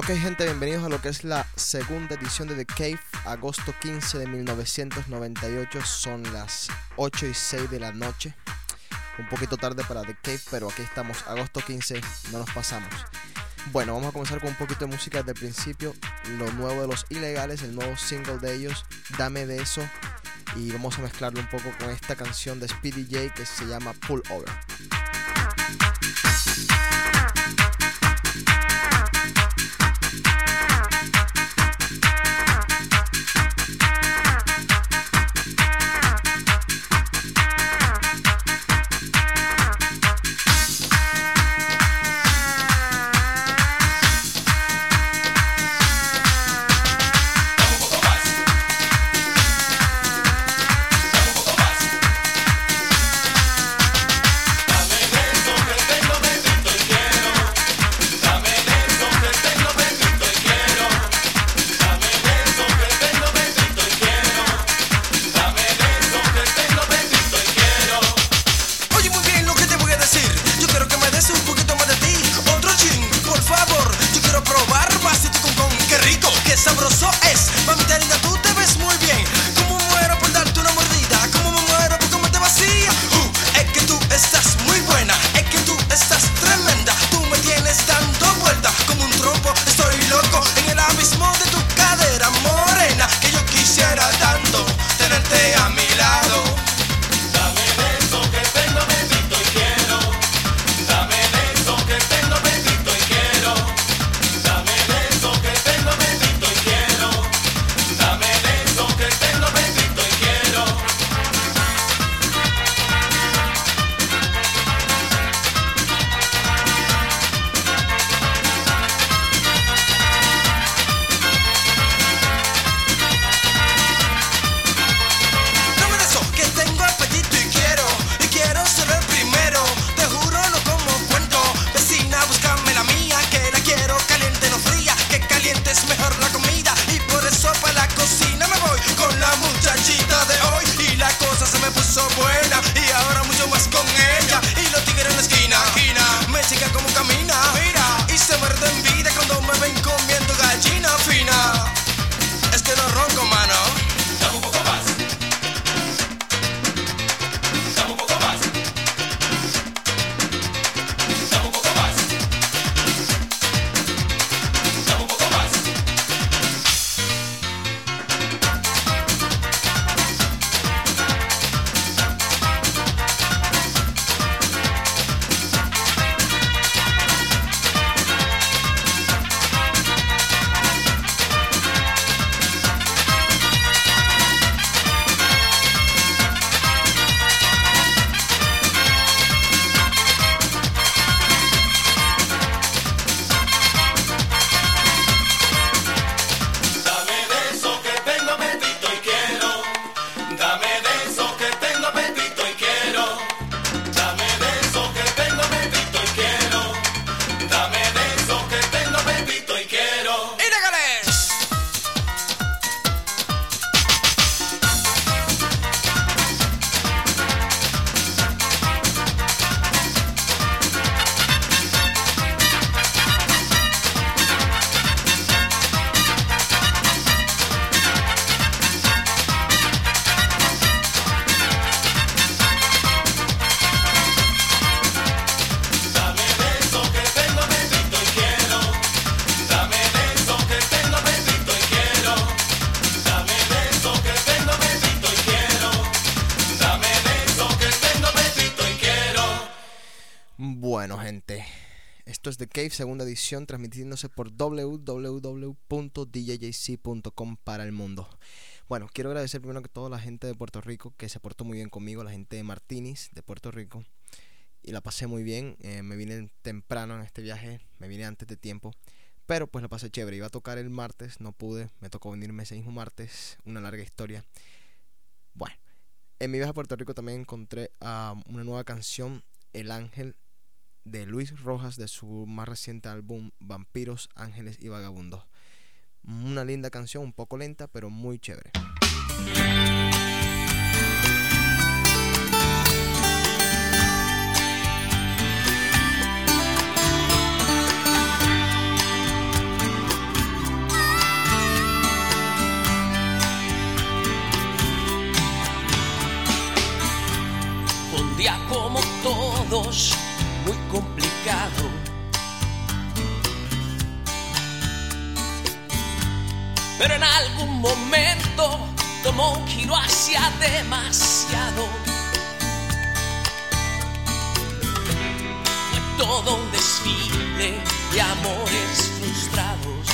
Ok gente, bienvenidos a lo que es la segunda edición de The Cave, agosto 15 de 1998, son las 8 y 6 de la noche, un poquito tarde para The Cave, pero aquí estamos, agosto 15, no nos pasamos. Bueno, vamos a comenzar con un poquito de música desde el principio, lo nuevo de los ilegales, el nuevo single de ellos, Dame de eso, y vamos a mezclarlo un poco con esta canción de Speedy J que se llama Pull Over. Cave, segunda edición, transmitiéndose por www.djjc.com para el mundo. Bueno, quiero agradecer primero que todo a la gente de Puerto Rico que se portó muy bien conmigo, la gente de Martínez de Puerto Rico. Y la pasé muy bien. Eh, me vine temprano en este viaje, me vine antes de tiempo. Pero pues la pasé chévere. Iba a tocar el martes, no pude. Me tocó venirme ese mismo martes. Una larga historia. Bueno, en mi viaje a Puerto Rico también encontré a una nueva canción, El Ángel de Luis Rojas de su más reciente álbum Vampiros, Ángeles y Vagabundos. Una linda canción, un poco lenta, pero muy chévere. Un día como todos muy complicado. Pero en algún momento tomó un giro hacia demasiado. Fue todo un desfile de amores frustrados.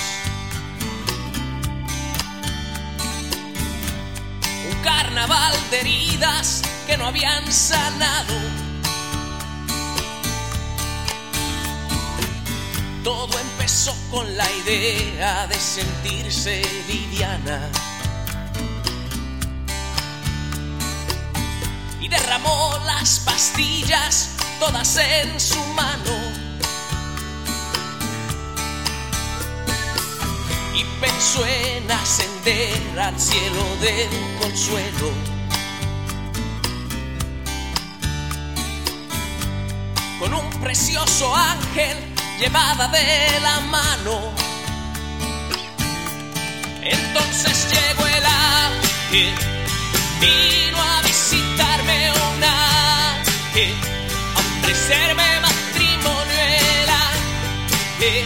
Un carnaval de heridas que no habían sanado. Todo empezó con la idea de sentirse liviana. Y derramó las pastillas todas en su mano. Y pensó en ascender al cielo del consuelo. Con un precioso ángel llevada de la mano. Entonces llegó el ángel, vino a visitarme un ángel, a ofrecerme matrimonio el ángel,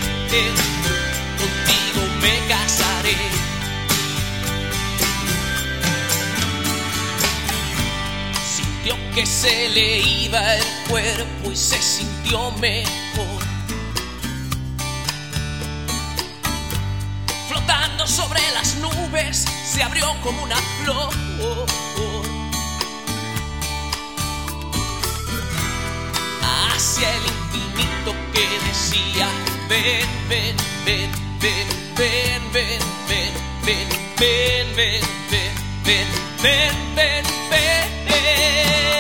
contigo me casaré. Sintió que se le iba el cuerpo y se sintió mejor. Se abrió como una flor. Hacia el infinito que decía, ven, ven, ven, ven, ven, ven, ven, ven, ven, ven, ven, ven, ven, ven, ven.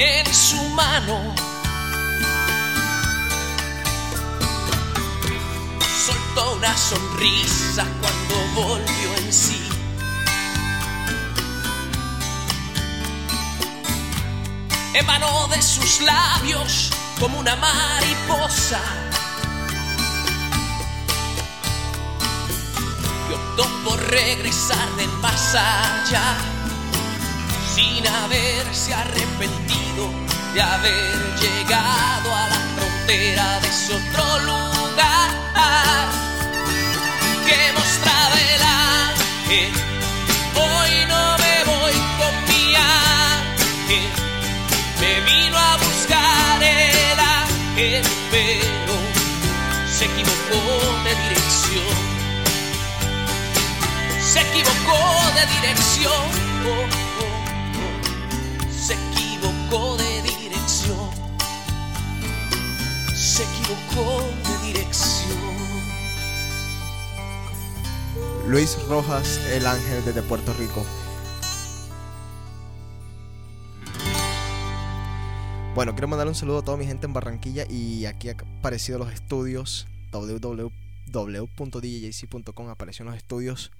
En su mano. Soltó una sonrisa cuando volvió en sí. emanó de sus labios como una mariposa. Y optó por regresar del más allá, sin haberse arrepentido de haber llegado a la frontera de ese otro lugar que mostraba el ángel. Hoy no me voy con mi ángel me vino a buscar el ángel, pero se equivocó de dirección. Se equivocó de dirección. De dirección. Se equivocó de dirección. Luis Rojas, el ángel desde Puerto Rico. Bueno, quiero mandarle un saludo a toda mi gente en Barranquilla y aquí han aparecido los estudios www.djjc.com apareció en los estudios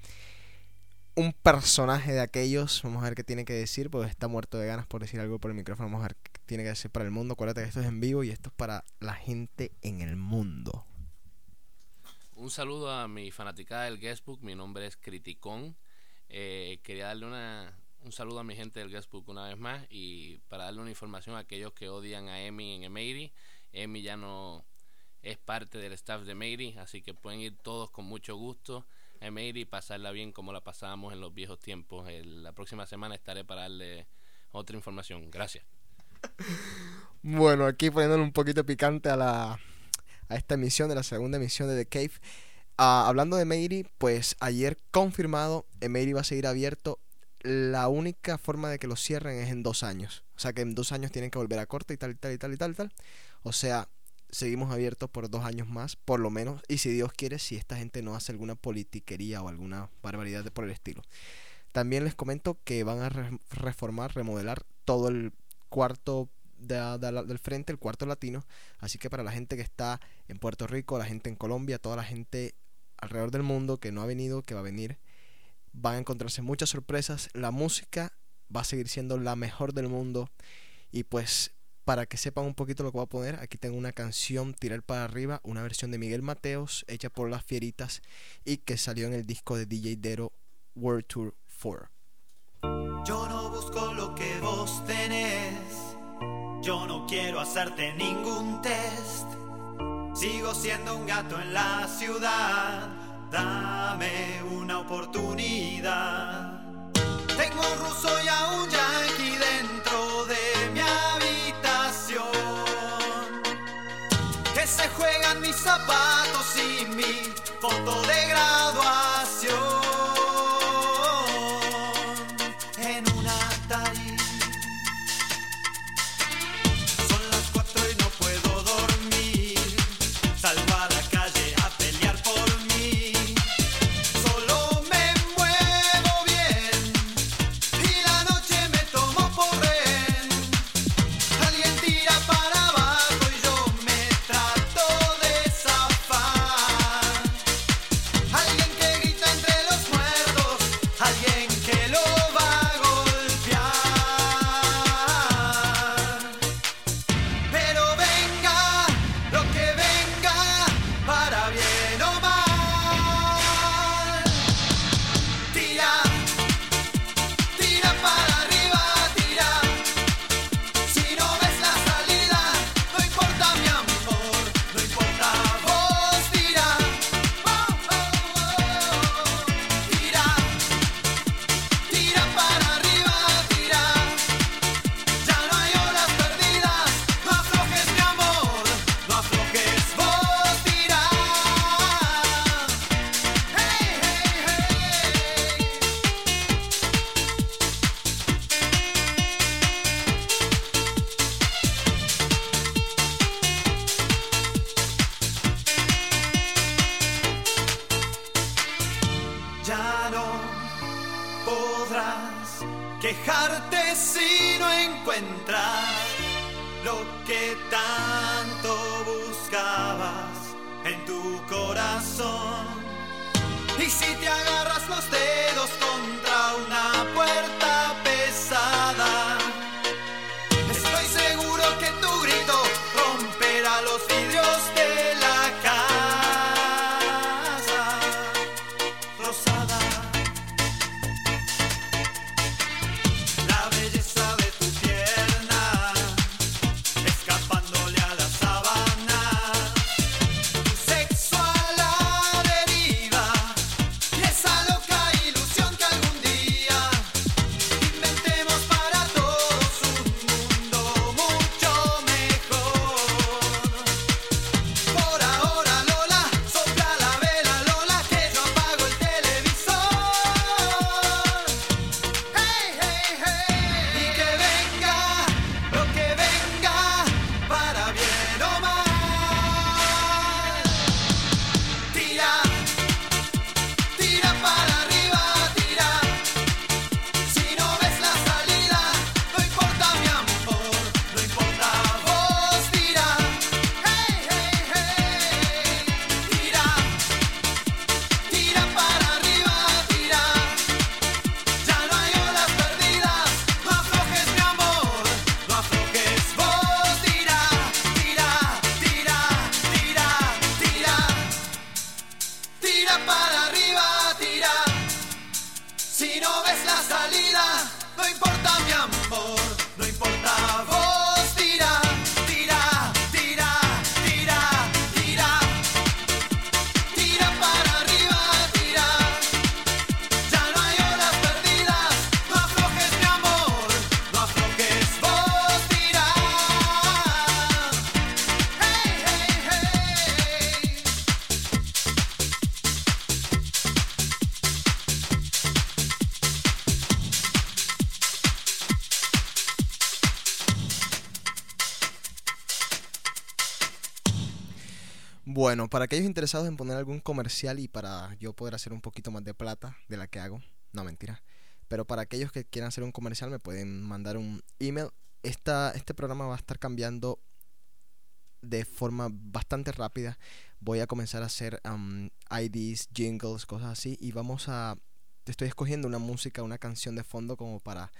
un personaje de aquellos, vamos a ver qué tiene que decir, porque está muerto de ganas por decir algo por el micrófono, vamos a ver qué tiene que decir para el mundo, acuérdate que esto es en vivo y esto es para la gente en el mundo. Un saludo a mi fanaticada del Guestbook, mi nombre es Criticón. Eh, quería darle una, un saludo a mi gente del Guestbook una vez más y para darle una información a aquellos que odian a Emi en Emery. Emi ya no es parte del staff de Emery, así que pueden ir todos con mucho gusto a Emery y pasarla bien como la pasábamos en los viejos tiempos. El- la próxima semana estaré para darle otra información. Gracias. Bueno, aquí poniéndole un poquito picante a la a esta emisión de la segunda emisión de The Cave. Ah, hablando de Meiri, pues ayer confirmado, Meiri va a seguir abierto. La única forma de que lo cierren es en dos años. O sea que en dos años tienen que volver a corte y tal y tal y tal y tal y tal. O sea, seguimos abiertos por dos años más, por lo menos, y si Dios quiere, si esta gente no hace alguna politiquería o alguna barbaridad de por el estilo. También les comento que van a reformar, remodelar todo el cuarto del frente, el cuarto latino. Así que para la gente que está en Puerto Rico, la gente en Colombia, toda la gente alrededor del mundo que no ha venido, que va a venir, van a encontrarse muchas sorpresas. La música va a seguir siendo la mejor del mundo. Y pues para que sepan un poquito lo que voy a poner, aquí tengo una canción Tirar para arriba, una versión de Miguel Mateos hecha por las Fieritas y que salió en el disco de DJ Dero World Tour 4. Yo no busco lo que vos tenés, yo no quiero hacerte ningún test. Sigo siendo un gato en la ciudad, dame una oportunidad. Tengo un ruso y a un zapatos y mi foto de Bueno, para aquellos interesados en poner algún comercial y para yo poder hacer un poquito más de plata de la que hago, no mentira, pero para aquellos que quieran hacer un comercial me pueden mandar un email. Esta, este programa va a estar cambiando de forma bastante rápida. Voy a comenzar a hacer um, IDs, jingles, cosas así y vamos a... Estoy escogiendo una música, una canción de fondo como para,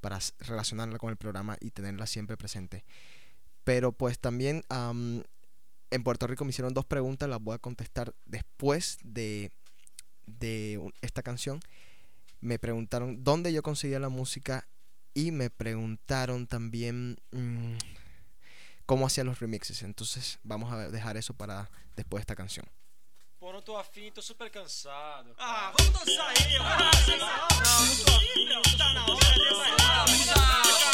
para relacionarla con el programa y tenerla siempre presente. Pero pues también um, en Puerto Rico me hicieron dos preguntas, las voy a contestar después de, de esta canción. Me preguntaron dónde yo conseguía la música y me preguntaron también mm, cómo hacía los remixes. Entonces vamos a dejar eso para después de esta canción. Pô, não tô afim, tô super cansado. Ah, vamos dançar aí, vai. Não, não tô afim, não. Tá na hora de bailar.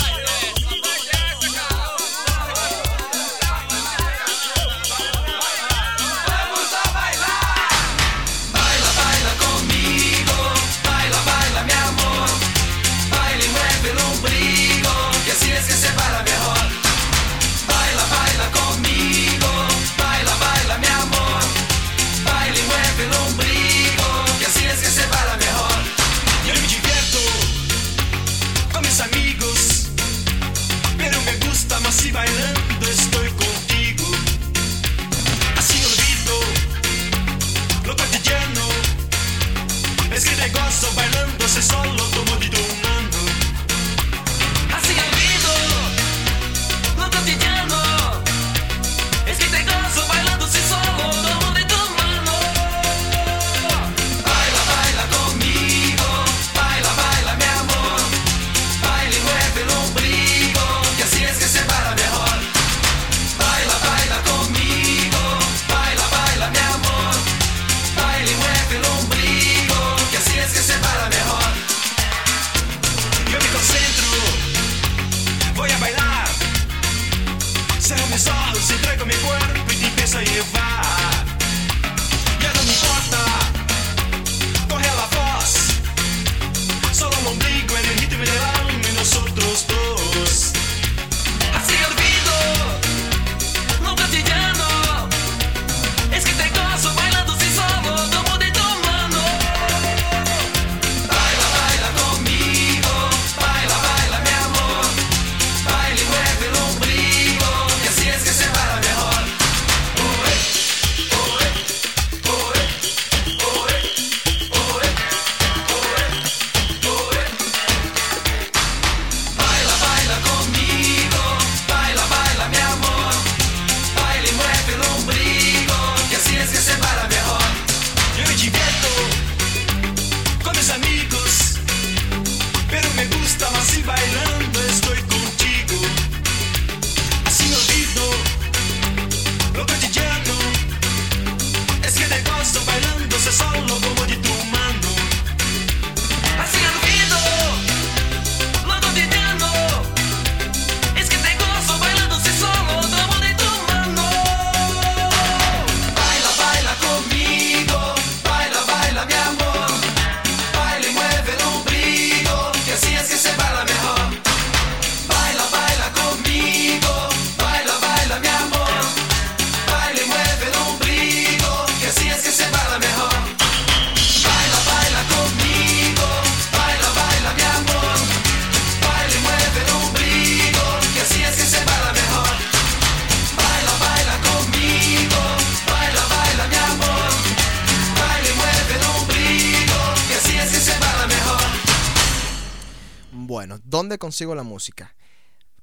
Consigo la música?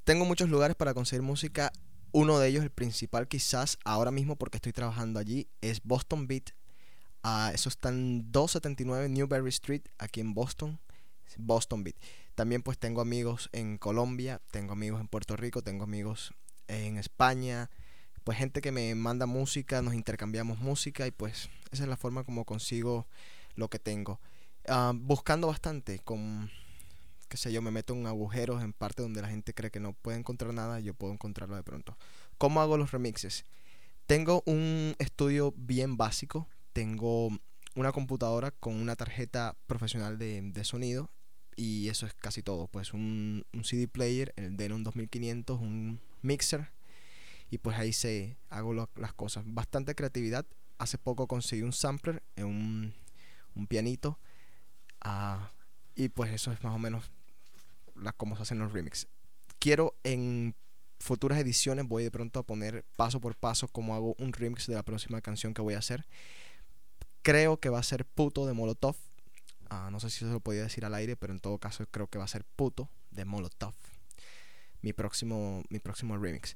Tengo muchos lugares para conseguir música. Uno de ellos, el principal quizás ahora mismo porque estoy trabajando allí, es Boston Beat. Ah, eso está en 279 Newberry Street, aquí en Boston. Boston Beat. También pues tengo amigos en Colombia, tengo amigos en Puerto Rico, tengo amigos en España. Pues gente que me manda música, nos intercambiamos música y pues esa es la forma como consigo lo que tengo. Ah, buscando bastante con qué sé yo, me meto en agujeros en parte donde la gente cree que no puede encontrar nada, yo puedo encontrarlo de pronto. ¿Cómo hago los remixes? Tengo un estudio bien básico, tengo una computadora con una tarjeta profesional de, sonido y eso es casi todo, pues un, CD player, el Denon 2500, un mixer y pues ahí se hago las cosas. Bastante creatividad. Hace poco conseguí un sampler, un, un pianito. ah, y pues eso es más o menos la, cómo se hacen los remixes. Quiero en futuras ediciones, voy de pronto a poner paso por paso cómo hago un remix de la próxima canción que voy a hacer. Creo que va a ser Puto de Molotov. Ah, no sé si eso lo podía decir al aire, pero en todo caso creo que va a ser Puto de Molotov. Mi próximo, mi próximo remix.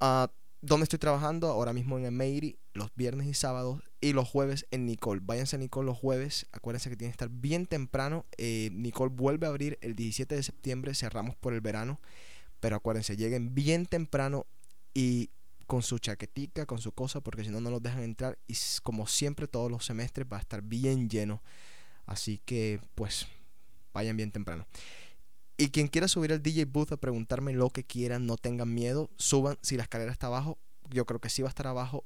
Ah, ¿Dónde estoy trabajando? Ahora mismo en el Meiri, los viernes y sábados, y los jueves en Nicole. Váyanse a Nicole los jueves. Acuérdense que tienen que estar bien temprano. Eh, Nicole vuelve a abrir el 17 de septiembre. Cerramos por el verano. Pero acuérdense, lleguen bien temprano y con su chaquetica, con su cosa, porque si no, no los dejan entrar. Y como siempre, todos los semestres va a estar bien lleno. Así que, pues, vayan bien temprano. Y quien quiera subir al DJ Booth a preguntarme lo que quieran, no tengan miedo. Suban, si la escalera está abajo, yo creo que sí va a estar abajo.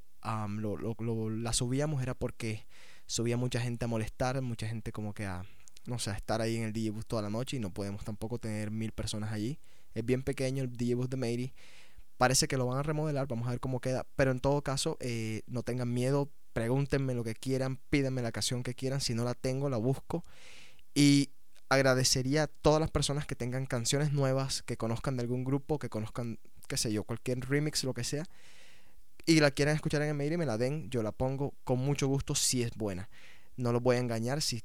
lo- lo- la subíamos era porque subía mucha gente a molestar, mucha gente como que a, no sé, a estar ahí en el DJ Booth toda la noche y no podemos tampoco tener mil personas allí. Es bien pequeño el DJ Booth de Mary. Parece que lo van a remodelar, vamos a ver cómo queda. Pero en todo caso, eh, no tengan miedo, pregúntenme lo que quieran, pídanme la canción que quieran. Si no la tengo, la busco. Y agradecería a todas las personas que tengan canciones nuevas, que conozcan de algún grupo, que conozcan, qué sé yo, cualquier remix, lo que sea, y la quieran escuchar en el mail y me la den, yo la pongo con mucho gusto si es buena. No los voy a engañar, si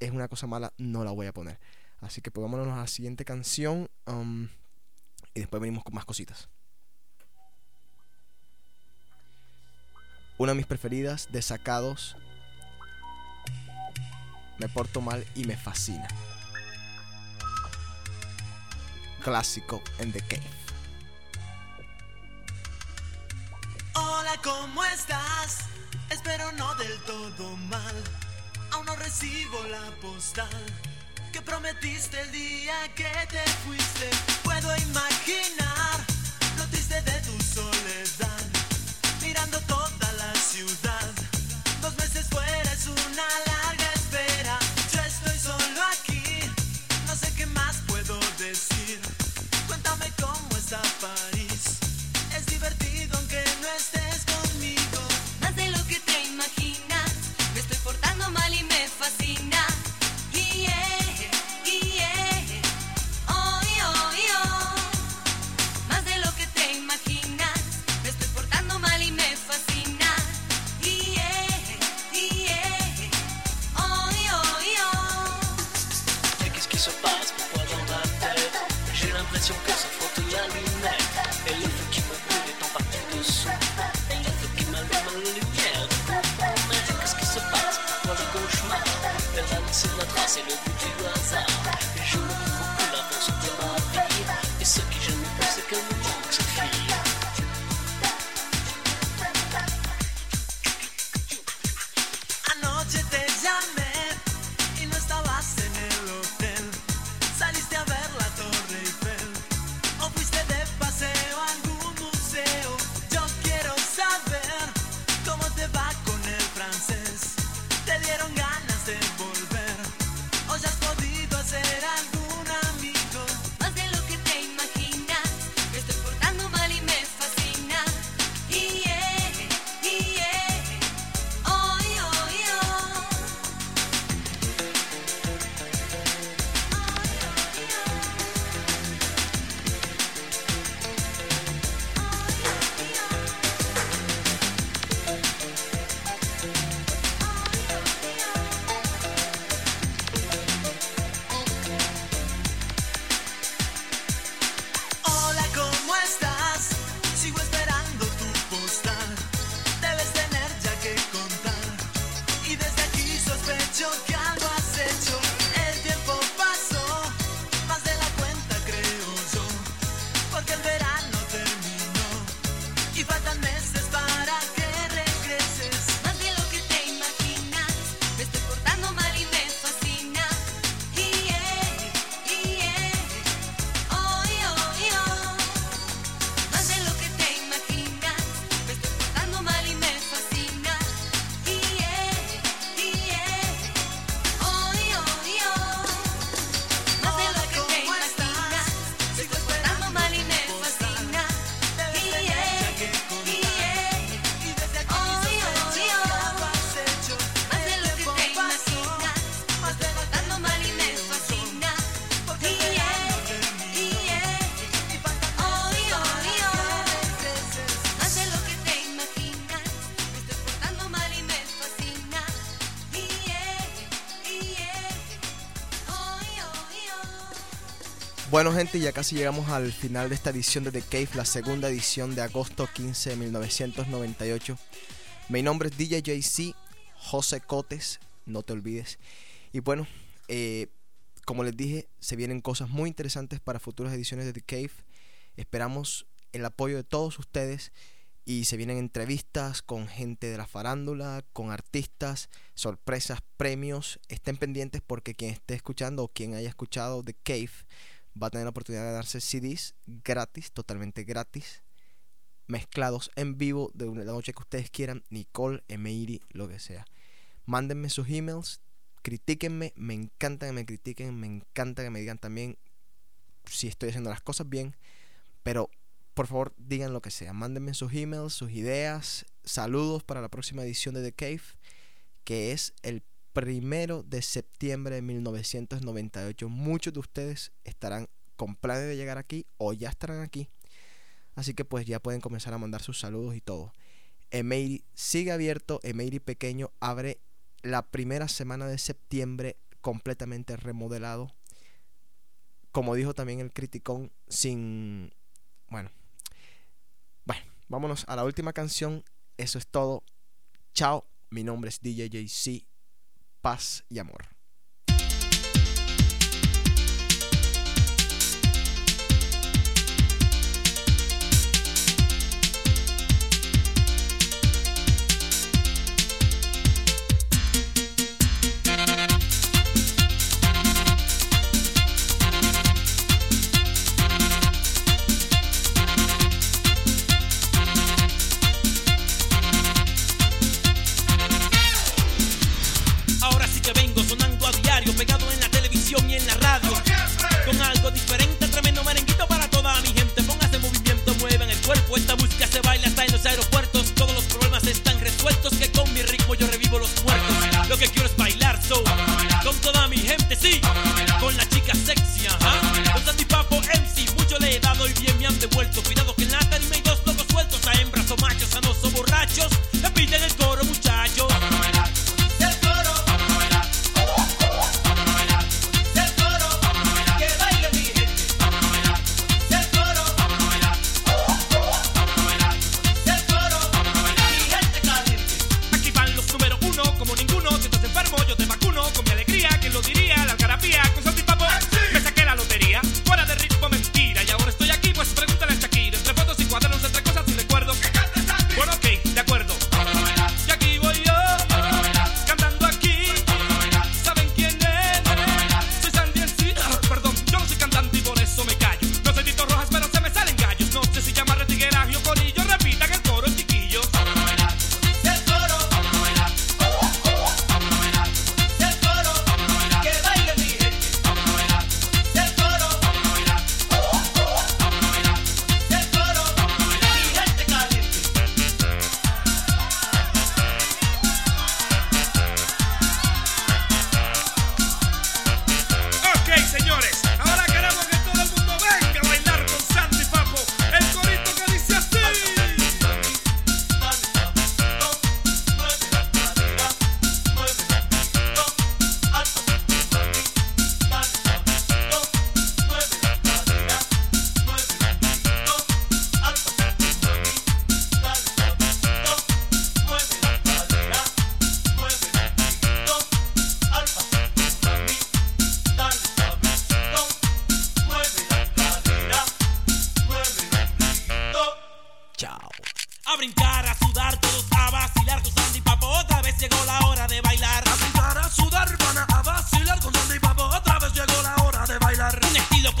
es una cosa mala, no la voy a poner. Así que pues a la siguiente canción um, y después venimos con más cositas. Una de mis preferidas, de sacados. Me porto mal y me fascina. Clásico en The Cave. Hola, ¿cómo estás? Espero no del todo mal. Aún no recibo la postal que prometiste el día que te fuiste. Puedo imaginar lo triste de tu soledad, mirando toda la ciudad. Dos meses fuera es una Es divertido aunque no estés conmigo. Más de lo que te imaginas, me estoy portando mal y me fascina. Yeah, Bueno gente, ya casi llegamos al final de esta edición de The Cave, la segunda edición de agosto 15 de 1998. Mi nombre es DJ JC, José Cotes, no te olvides. Y bueno, eh, como les dije, se vienen cosas muy interesantes para futuras ediciones de The Cave. Esperamos el apoyo de todos ustedes y se vienen entrevistas con gente de la farándula, con artistas, sorpresas, premios. Estén pendientes porque quien esté escuchando o quien haya escuchado The Cave va a tener la oportunidad de darse CDs gratis, totalmente gratis, mezclados en vivo de una noche que ustedes quieran, Nicole, Emeiri, lo que sea. Mándenme sus emails, critíquenme, me encanta que me critiquen, me encanta que me digan también si estoy haciendo las cosas bien, pero por favor digan lo que sea, mándenme sus emails, sus ideas, saludos para la próxima edición de The Cave, que es el primero de septiembre de 1998. Muchos de ustedes estarán con planes de llegar aquí o ya estarán aquí. Así que pues ya pueden comenzar a mandar sus saludos y todo. Emeiri sigue abierto, Emeiri pequeño abre la primera semana de septiembre completamente remodelado. Como dijo también el criticón, sin... Bueno. Bueno, vámonos a la última canción. Eso es todo. Chao, mi nombre es DJ JC. Paz y amor.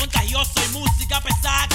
contagioso y música pesada